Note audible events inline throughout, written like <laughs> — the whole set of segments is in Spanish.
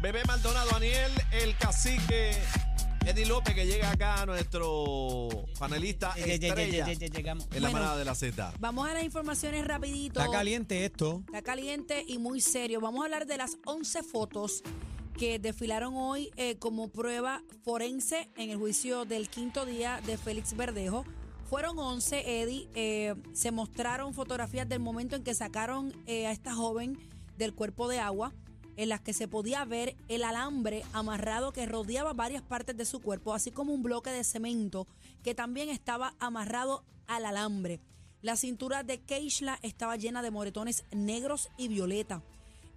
Bebé Maldonado, Daniel, el cacique, Eddie López, que llega acá, nuestro panelista ya, estrella llegamos. en la Bueno. manada de la Z. Vamos a las informaciones rapidito. Está caliente esto. Está caliente y muy serio. Vamos a hablar de las 11 fotos que desfilaron hoy eh, como prueba forense en el juicio del quinto día de Félix Verdejo. Fueron 11, Eddie. eh, se mostraron fotografías del momento en que sacaron eh, a esta joven del cuerpo de agua, en las que se podía ver el alambre amarrado que rodeaba varias partes de su cuerpo, así como un bloque de cemento que también estaba amarrado al alambre. La cintura de Keishla estaba llena de moretones negros y violeta.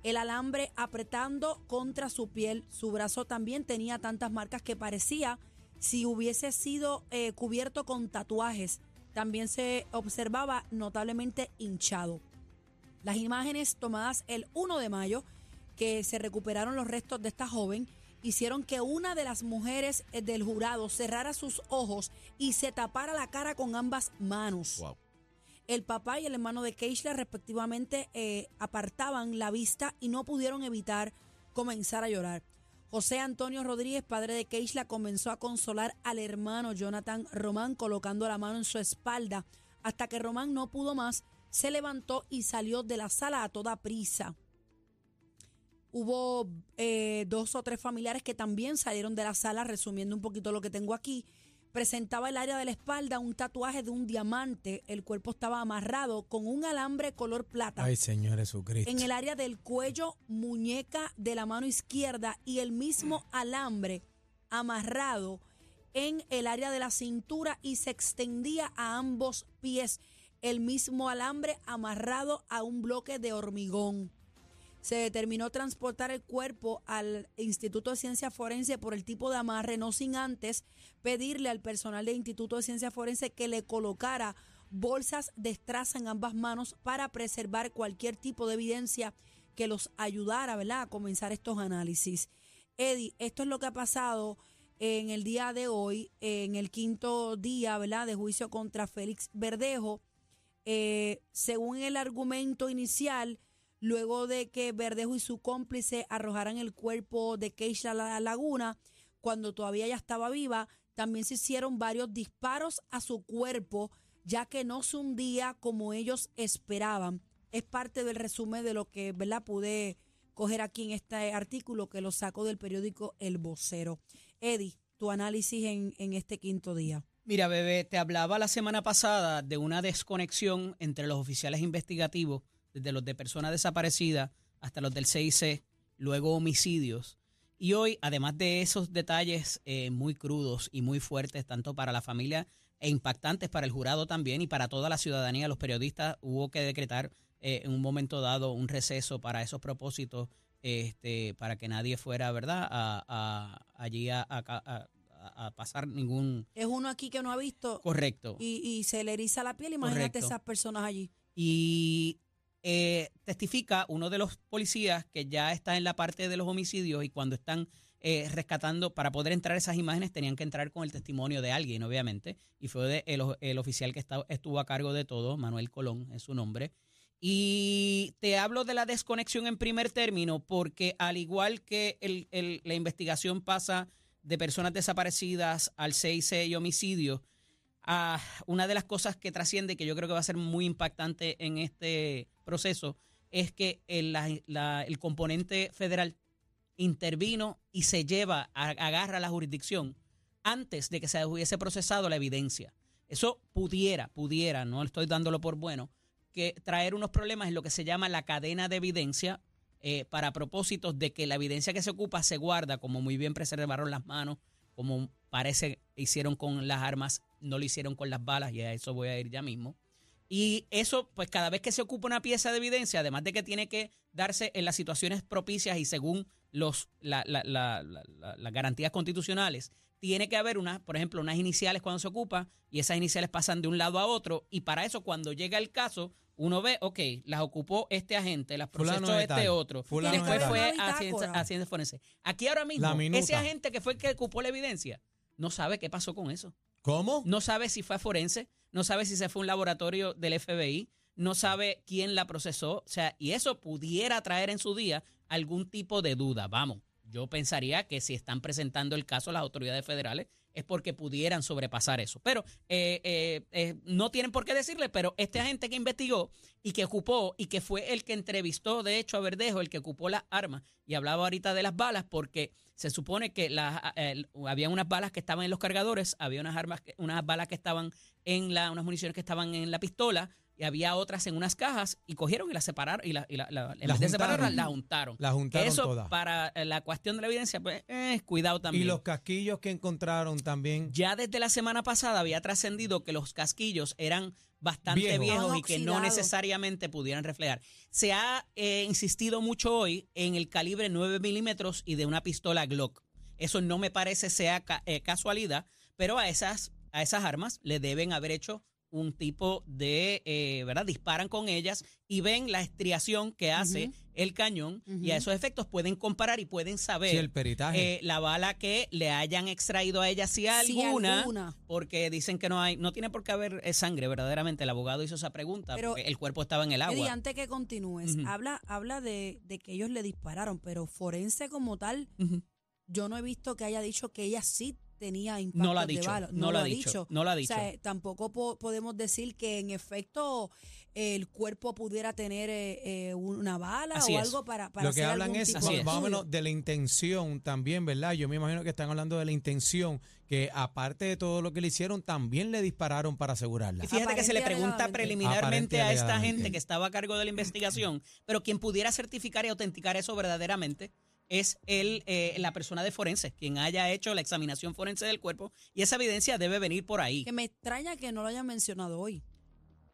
El alambre apretando contra su piel. Su brazo también tenía tantas marcas que parecía si hubiese sido eh, cubierto con tatuajes. También se observaba notablemente hinchado. Las imágenes tomadas el 1 de mayo, que se recuperaron los restos de esta joven, hicieron que una de las mujeres eh, del jurado cerrara sus ojos y se tapara la cara con ambas manos. Wow. El papá y el hermano de Keishla respectivamente eh, apartaban la vista y no pudieron evitar comenzar a llorar. José Antonio Rodríguez, padre de Keishla, comenzó a consolar al hermano Jonathan Román colocando la mano en su espalda hasta que Román no pudo más, se levantó y salió de la sala a toda prisa. Hubo eh, dos o tres familiares que también salieron de la sala, resumiendo un poquito lo que tengo aquí. Presentaba el área de la espalda un tatuaje de un diamante. El cuerpo estaba amarrado con un alambre color plata. Ay, Señor Jesucristo. En el área del cuello, muñeca de la mano izquierda y el mismo alambre amarrado en el área de la cintura y se extendía a ambos pies. El mismo alambre amarrado a un bloque de hormigón. Se determinó transportar el cuerpo al Instituto de Ciencia Forense por el tipo de amarre, no sin antes pedirle al personal del Instituto de Ciencia Forense que le colocara bolsas de estraza en ambas manos para preservar cualquier tipo de evidencia que los ayudara ¿verdad? a comenzar estos análisis. Eddie, esto es lo que ha pasado en el día de hoy, en el quinto día ¿verdad? de juicio contra Félix Verdejo. Eh, según el argumento inicial, luego de que Verdejo y su cómplice arrojaran el cuerpo de Keisha a la laguna, cuando todavía ella estaba viva, también se hicieron varios disparos a su cuerpo, ya que no se hundía como ellos esperaban. Es parte del resumen de lo que ¿verdad? pude coger aquí en este artículo que lo saco del periódico El Vocero. Eddie, tu análisis en, en este quinto día. Mira, bebé, te hablaba la semana pasada de una desconexión entre los oficiales investigativos, desde los de personas desaparecidas hasta los del CIC, luego homicidios. Y hoy, además de esos detalles eh, muy crudos y muy fuertes, tanto para la familia e impactantes para el jurado también y para toda la ciudadanía, los periodistas, hubo que decretar eh, en un momento dado un receso para esos propósitos, este, para que nadie fuera, ¿verdad?, a, a- allí a- a- a- a pasar ningún... Es uno aquí que no ha visto Correcto. y, y se le eriza la piel. Imagínate Correcto. esas personas allí. Y eh, testifica uno de los policías que ya está en la parte de los homicidios y cuando están eh, rescatando, para poder entrar esas imágenes tenían que entrar con el testimonio de alguien, obviamente, y fue el, el oficial que estuvo a cargo de todo, Manuel Colón es su nombre. Y te hablo de la desconexión en primer término porque al igual que el- el- la investigación pasa de personas desaparecidas al 6 y homicidios, Ah, una de las cosas que trasciende, que yo creo que va a ser muy impactante en este proceso, es que el, la- la- el componente federal intervino y se lleva, a- agarra la jurisdicción antes de que se hubiese procesado la evidencia. Eso pudiera, pudiera, no estoy dándolo por bueno, que traer unos problemas en lo que se llama la cadena de evidencia eh, para propósitos de que la evidencia que se ocupa se guarda, como muy bien preservaron las manos, como parece hicieron con las armas, no lo hicieron con las balas, y a eso voy a ir ya mismo. Y eso, pues cada vez que se ocupa una pieza de evidencia, además de que tiene que darse en las situaciones propicias y según los, la- la- la- la- la- las garantías constitucionales, tiene que haber unas, por ejemplo, unas iniciales cuando se ocupa y esas iniciales pasan de un lado a otro y para eso cuando llega el caso, uno ve, ok, las ocupó este agente, las procesó este tal, otro, fulano después de fue a ciencia, bitácora. a ciencia forense. Aquí ahora mismo, ese agente que fue el que ocupó la evidencia, no sabe qué pasó con eso. ¿Cómo? No sabe si fue a forense, no sabe si se fue un laboratorio del FBI, no sabe quién la procesó, o sea, y eso pudiera traer en su día algún tipo de duda. Vamos, yo pensaría que si están presentando el caso las autoridades federales es porque pudieran sobrepasar eso. Pero eh, eh, eh, no tienen por qué decirle, pero este agente que investigó y que ocupó y que fue el que entrevistó, de hecho, a Verdejo, el que ocupó las armas y hablaba ahorita de las balas, porque se supone que las, eh, había unas balas que estaban en los cargadores, había unas armas, unas balas que estaban en la, unas municiones que estaban en la pistola y había otras en unas cajas y cogieron y las separaron y la, y la, la- en Las vez de separarlas, juntaron. las juntaron. Las juntaron Eso todas. para eh, la cuestión de la evidencia, pues eh, cuidado también. Y los casquillos que encontraron también. Ya desde la semana pasada había trascendido que los casquillos eran bastante Viejos. y que no necesariamente pudieran reflejar. Se ha eh, insistido mucho hoy en el calibre 9 milímetros y de una pistola Glock. Eso no me parece sea ca- eh, casualidad, pero a esas, a esas armas le deben haber hecho un tipo de, eh, ¿verdad? Disparan con ellas y ven la estriación que hace el cañón y a esos efectos pueden comparar y pueden saber Sí, el peritaje. eh, la bala que le hayan extraído a ella si Si alguna, alguna. porque dicen que no hay, no tiene por qué haber eh, sangre, verdaderamente. El abogado hizo esa pregunta, Pero- porque el cuerpo estaba en el agua. antes que continúes, habla, habla de, de que ellos le dispararon, pero forense como tal, yo no he visto que haya dicho que ella sí tenía impactos No lo ha de dicho, bala. no, lo ha dicho, no lo ha dicho. O sea, tampoco po- podemos decir que en efecto el cuerpo pudiera tener eh, eh, una bala Así o es. algo para, para Lo que hacer hablan algún es tipo de es. más o estudio. menos de la intención también, ¿verdad? Yo me imagino que están hablando de la intención, que aparte de todo lo que le hicieron, también le dispararon para asegurarla. Y fíjate que se le pregunta preliminarmente a esta gente que estaba a cargo de la investigación, pero quien pudiera certificar y autenticar eso verdaderamente es el, eh, la persona de forense, quien haya hecho la examinación forense del cuerpo, y esa evidencia debe venir por ahí. Que me extraña que no lo hayan mencionado hoy.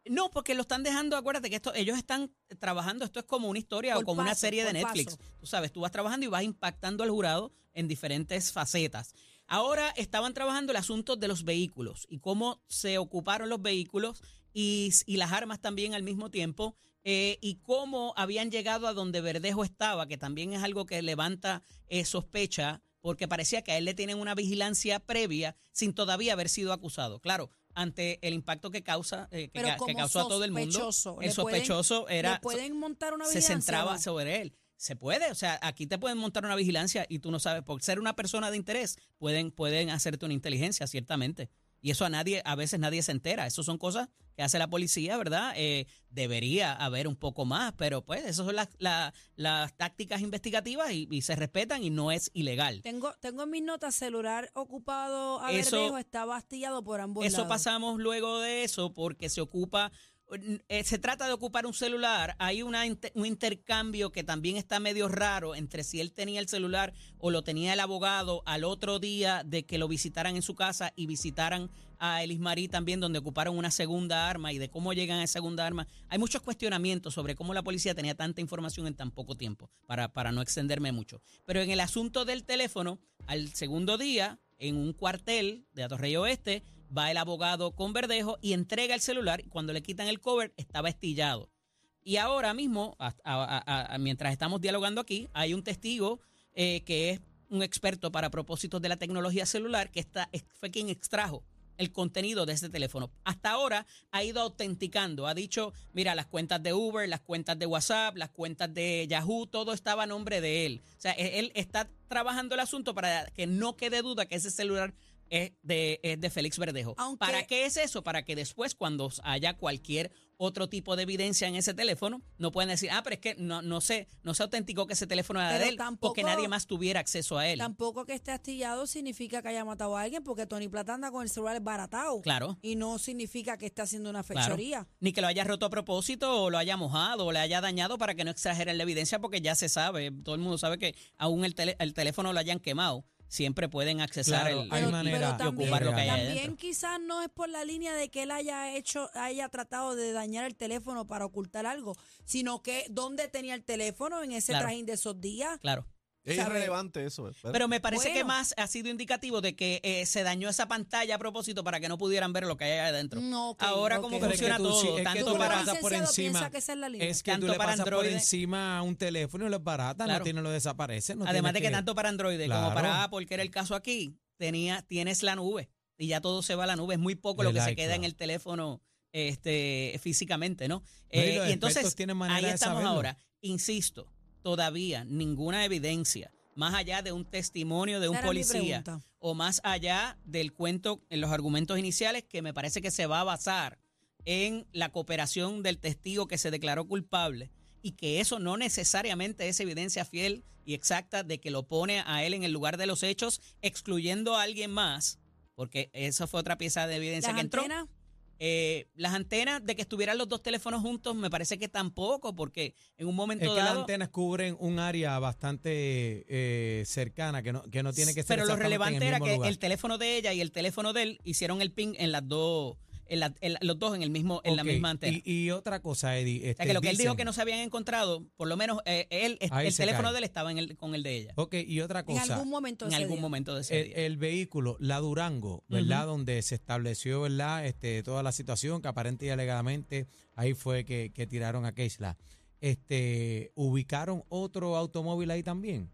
No, porque lo están dejando, acuérdate que esto, ellos están trabajando, esto es como una historia Por o como una serie de Netflix. paso. Tú sabes, tú vas trabajando y vas impactando al jurado en diferentes facetas. Ahora estaban trabajando el asunto de los vehículos y cómo se ocuparon los vehículos y, y las armas también al mismo tiempo eh, y cómo habían llegado a donde Verdejo estaba, que también es algo que levanta eh, sospecha porque parecía que a él le tienen una vigilancia previa sin todavía haber sido acusado. Claro, ante el impacto que causa eh, que, ca- causó a todo el mundo, el ¿le pueden- sospechoso era ¿Le pueden montar una se centraba no? sobre él. Se puede, o sea, aquí te pueden montar una vigilancia y tú no sabes, por ser una persona de interés, pueden, pueden hacerte una inteligencia, ciertamente. Y eso a nadie, a veces nadie se entera. Eso son cosas que hace la policía, ¿verdad? Eh, debería haber un poco más, pero pues esas son las, la- las tácticas investigativas y, y se respetan y no es ilegal. Tengo, tengo en mis notas celular ocupado a Eso- Verdejo, está bastillado por ambos Eso lados. pasamos luego de eso porque se ocupa, eh, se trata de ocupar un celular. Hay un intercambio que también está medio raro entre si él tenía el celular o lo tenía el abogado al otro día de que lo visitaran en su casa y visitaran a Elis Marí también, donde ocuparon una segunda arma y de cómo llegan a esa segunda arma. Hay muchos cuestionamientos sobre cómo la policía tenía tanta información en tan poco tiempo, para, para no extenderme mucho. Pero en el asunto del teléfono, al segundo día, en un cuartel de Atorrey Oeste, va el abogado con Verdejo y entrega el celular. Cuando le quitan el cover, estaba estillado. Y ahora mismo, mientras estamos dialogando aquí, hay un testigo eh, que es un experto para propósitos de la tecnología celular que está, es- fue quien extrajo el contenido de este teléfono. Hasta ahora ha ido autenticando, ha dicho, mira, las cuentas de Uber, las cuentas de WhatsApp, las cuentas de Yahoo, todo estaba a nombre de él. O sea, e- él está trabajando el asunto para que no quede duda que ese celular es de, es de Félix Verdejo. Aunque- ¿Para qué es eso? Para que después, cuando haya cualquier otro tipo de evidencia en ese teléfono, no pueden decir, ah, pero es que no, no sé, no se autenticó que ese teléfono era de él, tampoco- porque nadie más tuviera acceso a él. Tampoco que esté astillado significa que haya matado a alguien, porque Tony Plata anda con el celular baratado. Claro. Y no significa que esté haciendo una Claro. fechoría. Ni que lo haya roto a propósito o lo haya mojado o le haya dañado para que no exageren la evidencia porque ya se sabe, todo el mundo sabe que aún el, tele- el teléfono lo hayan quemado, siempre pueden accesar Claro, el, hay manera también, ocupar lo que hay también adentro. quizás no es por la línea de que él haya hecho, haya tratado de dañar el teléfono para ocultar algo, sino que dónde tenía el teléfono en ese Claro. trajín de esos días. Claro. Es ¿Sabe? irrelevante eso. eh. Pero me parece que más ha sido indicativo de que eh, se dañó esa pantalla a propósito para que no pudieran ver lo que hay ahí adentro. Mm, ok, Ahora, ok. ¿cómo Pero es que funciona tú todo? es que tanto tú le para... pasas por encima. que esa es la línea. Es que Tanto tú le para pasas por encima a un teléfono y lo baratas, Claro. no tiene lo desaparece. No Además de que tanto para Android como para Apple, que era el caso aquí, tenía, tienes la nube y ya todo se va a la nube. Es muy poco lo que se queda en el teléfono este, físicamente, ¿no? No, y Eh, y entonces, ahí estamos ahora. Insisto, todavía ninguna evidencia más allá de un testimonio de un policía o más allá del cuento en los argumentos iniciales que me parece que se va a basar en la cooperación del testigo que se declaró culpable y que eso no necesariamente es evidencia fiel y exacta de que lo pone a él en el lugar de los hechos, excluyendo a alguien más, porque esa fue otra pieza de evidencia Las que entró. antenas, Eh, las antenas de que estuvieran los dos teléfonos juntos me parece que tampoco, porque en un momento Es que las antenas cubren un área bastante eh, cercana, que no, que no tiene que ser Pero lo relevante el era que lugar. el teléfono de ella y el teléfono de él hicieron el ping en las dos, en la- en la- los dos en el mismo, en la misma antena. Y, y otra cosa, Eddie. o sea este, que lo que él dijo que no se habían encontrado, por lo menos eh, él, el teléfono cae. de él estaba en el, con el de ella. Ok, y otra en cosa. algún momento En ese algún día. momento de ese El, día. el vehículo, la Durango, ¿verdad? Donde se estableció, ¿verdad? Este, toda la situación que aparente y alegadamente ahí fue que, que tiraron a Keisla. Este, ¿Ubicaron otro automóvil ahí también?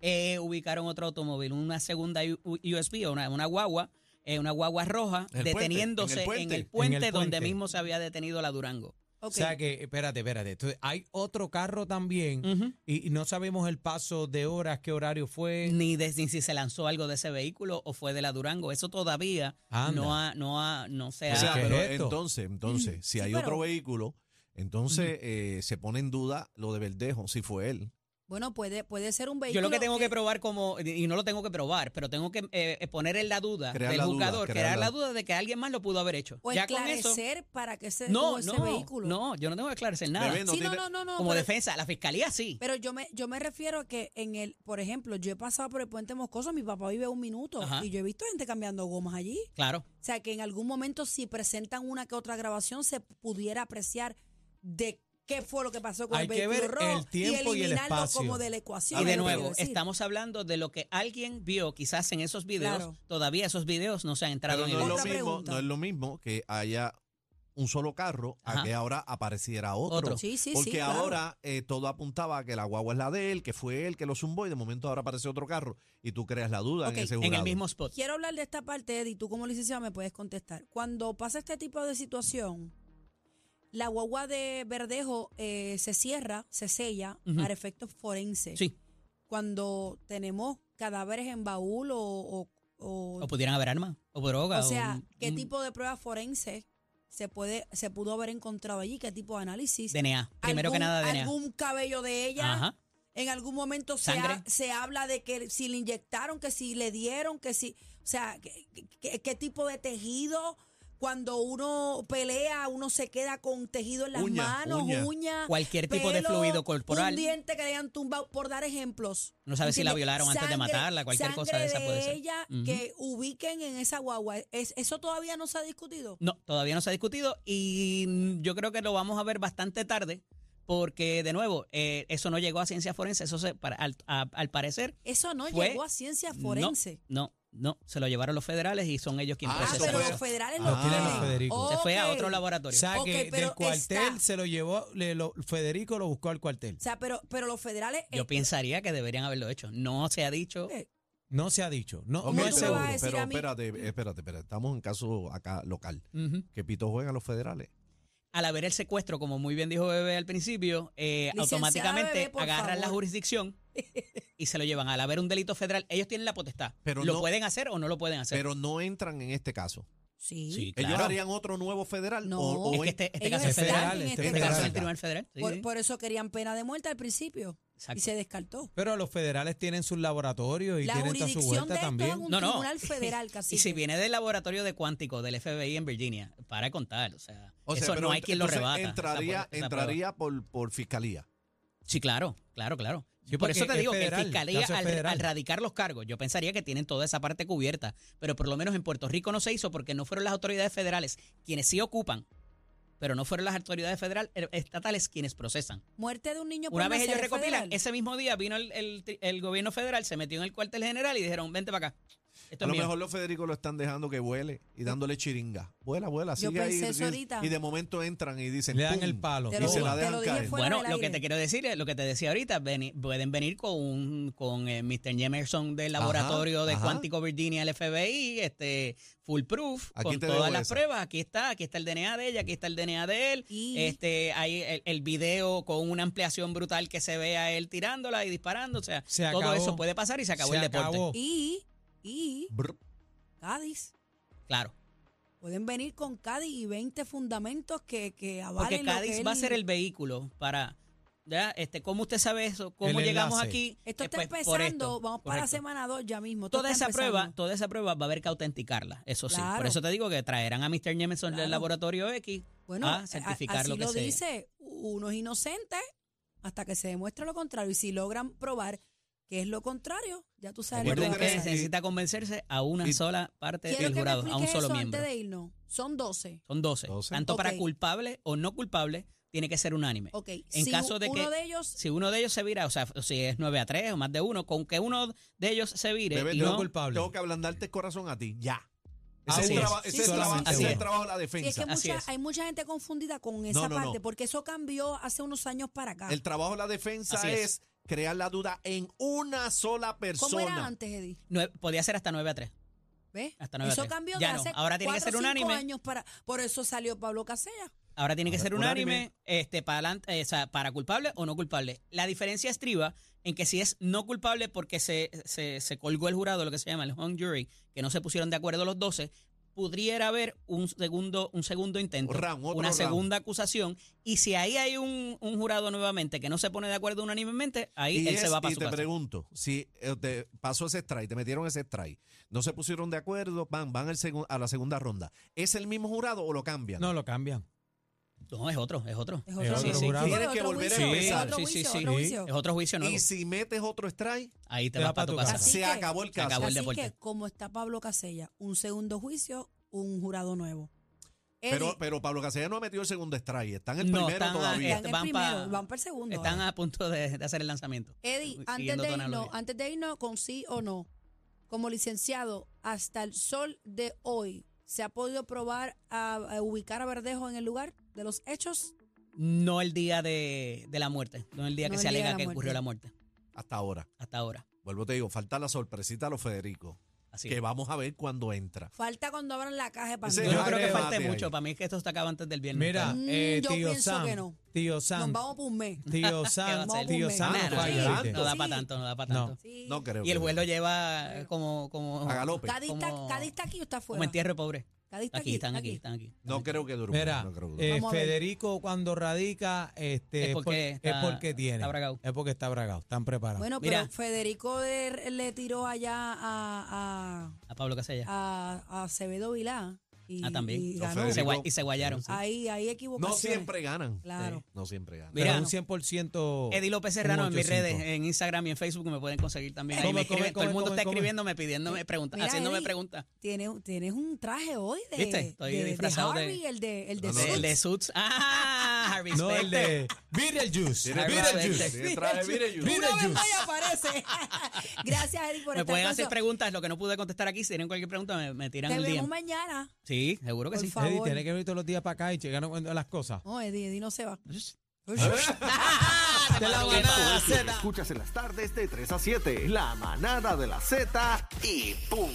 Eh, ubicaron otro automóvil, una segunda USB, o una, una guagua, eh, una guagua roja, En el puente, deteniéndose en el en puente. el puente, En el donde puente. mismo se había detenido la Durango. O sea que, espérate, espérate. Entonces, hay otro carro también y, y no sabemos el paso de horas, qué horario fue. Ni, de, ni si se lanzó algo de ese vehículo o fue de la Durango. Eso todavía Anda. no ha, no ha, no se O ha. sea, ¿Qué es pero esto? entonces, entonces, si Sí, hay pero- otro vehículo, entonces eh, se pone en duda lo de Verdejo, si fue él. Bueno, puede, puede ser un Yo vehículo. lo que tengo que probar como, y no lo tengo que probar, pero tengo que eh, poner en la duda Crear del la duda, jugador, crear crear la- la duda de que alguien más lo pudo haber hecho. O ya con eso. esclarecer para que se No, ese no, vehículo. no, yo no tengo que esclarecer nada. No sí, no, tiene- no, no, no. como pero, defensa, la fiscalía sí. pero yo me, yo me refiero a que en el, por ejemplo, yo he pasado por el puente Moscoso, mi papá vive un minuto Ajá. y yo he visto gente cambiando gomas allí. Claro. O sea, que en algún momento si presentan una que otra grabación se pudiera apreciar de qué fue lo que pasó con Hay el que ver rojo el tiempo y y el eliminarlo espacio. como de la ecuación. Y de nuevo, estamos hablando de lo que alguien vio quizás en esos videos. Claro. Todavía esos videos no se han entrado Pero en no el es, lo mismo, pregunta. no es lo mismo que haya un solo carro a que ahora apareciera otro. Otro. Sí, sí, Porque sí, claro. ahora eh, todo apuntaba a que la guagua es la de él, que fue él que lo zumbó y de momento ahora aparece otro carro y tú creas la duda Ok, en ese en jurado. el mismo spot. Quiero hablar de esta parte, Eddie. Tú como licenciado me puedes contestar. Cuando pasa este tipo de situación, la guagua de Verdejo eh, se cierra, se sella para efectos forenses. Sí. Cuando tenemos cadáveres en baúl o... o- o- O pudieran haber armas, o droga. o sea, un- ¿qué un tipo de pruebas forenses se puede se pudo haber encontrado allí? ¿Qué tipo de análisis? DNA. Primero que ¿Algún- nada, DNA. ¿Algún cabello de ella? Ajá. En algún momento se, ha- se habla de que si le inyectaron, que si le dieron, que si, o sea, qué tipo de tejido. Cuando uno pelea, uno se queda con tejido en las Uña, manos, uña. uñas. Cualquier tipo de pelo, fluido corporal. Un diente que le hayan tumbado, por dar ejemplos. No sabe si la violaron antes de Sangre- matarla, cualquier cosa de esa sangre puede ser. ella Ujú. que ubiquen en esa guagua. ¿Es- ¿Eso todavía no se ha discutido? No, todavía no se ha discutido y mm, yo creo que lo vamos a ver bastante tarde porque, de nuevo, eh, eso no llegó a ciencia forense, eso se, para- al, a- al parecer... Eso no Fue- llegó a ciencia forense. No, no, se lo llevaron los federales y son ellos quienes Ah, eso pero procesan fue- los federales Ah. lo tienen los Federico. Se fue a otro O laboratorio. sea Ok, que pero del cuartel está- se lo llevó, le- lo- Federico lo buscó al cuartel. O sea, pero, pero los federales. Yo eh, pensaría que deberían haberlo hecho. No se ha dicho. eh, No se ha dicho. No, no es pero, a seguro. pero a espérate, espérate, espérate. Estamos en caso acá local. Que Pito juegan los federales. Al haber el secuestro, como muy bien dijo Bebé al principio, eh, automáticamente Bebé, agarran la jurisdicción <laughs> y se lo llevan. Al haber un delito federal, ellos tienen la potestad. Pero ¿Lo no- pueden hacer o no lo pueden hacer? Pero no entran en este caso. sí. Sí, ¿Ellos harían otro nuevo federal? No. O, o Es que en- este, este Ellos caso es federal. en este Este, este caso es el tribunal federal. Sí, Por, sí. por eso querían pena de muerte al principio. Exacto. Y se descartó. Pero los federales tienen sus laboratorios y La tienen toda su de vuelta esto es también. un No, no. tribunal <laughs> federal, casi. Y si viene del laboratorio de cuántico del FBI en Virginia, para de contar, o sea, o sea, eso no hay quien lo rebata. Entraría, esa entraría por, por fiscalía. Sí, claro, claro, claro. Sí, Por eso te es digo que federal, el fiscalía, al, radicar los cargos, yo pensaría que tienen toda esa parte cubierta, pero por lo menos en Puerto Rico no se hizo porque no fueron las autoridades federales quienes sí ocupan, pero no fueron las autoridades federales estatales quienes procesan. Muerte de un niño por Una vez ellos recopilan, federal. ese mismo día vino el, el- el gobierno federal, se metió en el cuartel general y dijeron, vente para acá. Esto A lo mío. mejor los Federico lo están dejando que vuele y dándole chiringa. Vuela, vuela, Yo sigue ahí. pensé eso y- ahorita. Y de momento entran y dicen. Le dan ¡pum! el palo. Te Y lo, se la te dejan lo dije caer. fuera Bueno, del lo que aire. te quiero decir, es- lo que te decía ahorita, veni- pueden venir con un, con eh, Mr. Jemerson del Ajá, laboratorio de ajá. Quantico Virginia, el FBI, este full proof, Aquí con te todas las esa. pruebas. Aquí está, aquí está el DNA de ella, aquí está el DNA de él. Y- Este, hay el, el video con una ampliación brutal que se ve a él tirándola y disparando. O sea, Se todo acabó. eso puede pasar y se acabó Se el deporte. acabó. Y, y Brr. Cádiz. Claro. Pueden venir con Cádiz y 20 fundamentos que, que avalen Porque lo que Cádiz va a ser el vehículo para. ¿ya? Este, ¿Cómo usted sabe eso? ¿Cómo El llegamos enlace. aquí? Esto Eh, está pues, empezando, esto. vamos para la semana 2 ya mismo. Toda esa prueba, toda esa prueba va a haber que autenticarla, eso sí. Por eso te digo que traerán a Mr. Jameson Claro. del laboratorio X Bueno, a certificar así lo que lo dice, uno es inocente hasta que se demuestre lo contrario. Y si logran probar que es lo contrario, ya tú sabes lo que Recuerden que se necesita convencerse a una y- sola parte del jurado, a un solo eso miembro. antes de irnos. Son 12. Son 12. 12. Tanto para culpable o no culpable, tiene que ser unánime. Ok, En si caso de uno que- de ellos Si uno de ellos se vira, o sea, si es 9 a 3 o más de uno, con que uno de ellos se vire Bebé, y tengo no, culpable. Tengo que ablandarte el corazón a ti, ya. Ese es, traba- Sí, ese sí, es el trabajo- sí, ese es el trabajo de la Sí, es defensa. que Así mucha- es. hay mucha gente confundida con esa No, no, parte, no. porque eso cambió hace unos años para acá. El trabajo de la defensa Así es. Crear la duda en una sola persona. ¿Cómo era antes, Eddie? podía ser hasta 9 a 3. ¿Ves? Hasta nueve a Eso cambió Ya de no, hace ahora tiene que cuatro ser cinco unánime. años para, por eso salió Pablo Casella. Ahora tiene que Ahora, ser unánime, unánime. este, para, adelante, eh, o sea, para culpable o no culpable. La diferencia estriba en que si es no culpable porque se, se, se colgó el jurado, lo que se llama el hung jury, que no se pusieron de acuerdo los 12, pudiera haber un segundo, un segundo intento, round, una round. segunda acusación, y si ahí hay un, un jurado nuevamente que no se pone de acuerdo unánimemente, ahí Y, él es- se va para y su te casa. pregunto, si eh, te pasó ese strike, te metieron ese strike, no se pusieron de acuerdo, van, van al segun- a la segunda ronda. ¿Es el mismo jurado o lo cambian? No, lo cambian. No, es otro, es otro. Es otro, otro juicio. jurado. Sí, Tienes otro que volver a juicio, empezar. Sí, sí. Es otro juicio nuevo. Y si metes otro strike, Ahí te, Te vas va para pa' tu casa. se que- acabó el se caso. acabó el Así que, como está Pablo Casella, un segundo juicio, un jurado nuevo. Pero, pero Pablo Casella no ha metido el segundo strike, está en el No, primero están- todavía. están el van primero, pa- van para el segundo. Están ahora. a punto de, de hacer el lanzamiento. Eddie, antes de, irnos, antes de irnos con sí o no, como licenciado, hasta el sol de hoy, ¿se ha podido probar a, a ubicar a Verdejo en el lugar de los hechos? No el día de, de la muerte, no el día No que el se día alega que muerte. ocurrió la muerte, Hasta ahora. hasta ahora. Vuelvo te digo, falta la sorpresita a los Federico, Así que es. vamos a ver cuando entra. Falta cuando abran la caja de Ese Yo no creo que falte ahí. mucho. Para mí es que esto está acaba antes del viernes. Mira, Mm, eh, yo tío pienso Sam, que no. tío Nos Sam, vamos por un mes. tío <laughs> ¿Qué Sam, tío Sam, no no, sí. ¿viste? no da Sí. para tanto, no da para No. tanto. Sí. No creo. Y el juez lo lleva como, como, A galope. Cádiz está, como- aquí o está como afuera. entierro pobre. Cádiz está Aquí, están aquí, están aquí. No creo que dure. Mira, no creo que eh. Federico cuando radica este, Es es, porque por- es está- porque tiene. está bragado. Es porque está bragado, están preparados. Bueno, Mira. pero Federico de- le tiró allá a, A Pablo Casella. a, a Acevedo Vilá. Y, Ah, también. y ganó. Se gua- y se guayaron. Ahí, ahí no equivocaciones. siempre ganan. Claro. No siempre ganan. Pero Mira. un 100%. Eddie López Serrano en mis 8-5. redes, en Instagram y en Facebook me pueden conseguir también. Ahí Come, me escriben, come, todo el come, mundo come, está come. escribiéndome, pidiéndome preguntas, Mira, haciéndome Eddie, preguntas. Tienes, tienes un traje hoy de, ¿Viste? Estoy de- de disfrazado de- Harvey, el de, el de No, no, Suits. El de Suits. Ah, Harvey <laughs> No, el de Beetlejuice. Tiene Beetlejuice. Tiene traje. Mira, Una vez más aparece. <laughs> Gracias, Eddie, por Me estar pueden con hacer nosotros. preguntas, lo que no pude contestar aquí, si tienen cualquier pregunta me, me tiran Te el día. vemos mañana. Sí, seguro que Por sí. favor. Eddie, tiene que venir todos los días para acá y llegar a las cosas. No, Eddie, Eddie no se va. <laughs> De la manada Esto lo escuchas en las tardes de 3 a 7. La manada de la Z y ¡pum!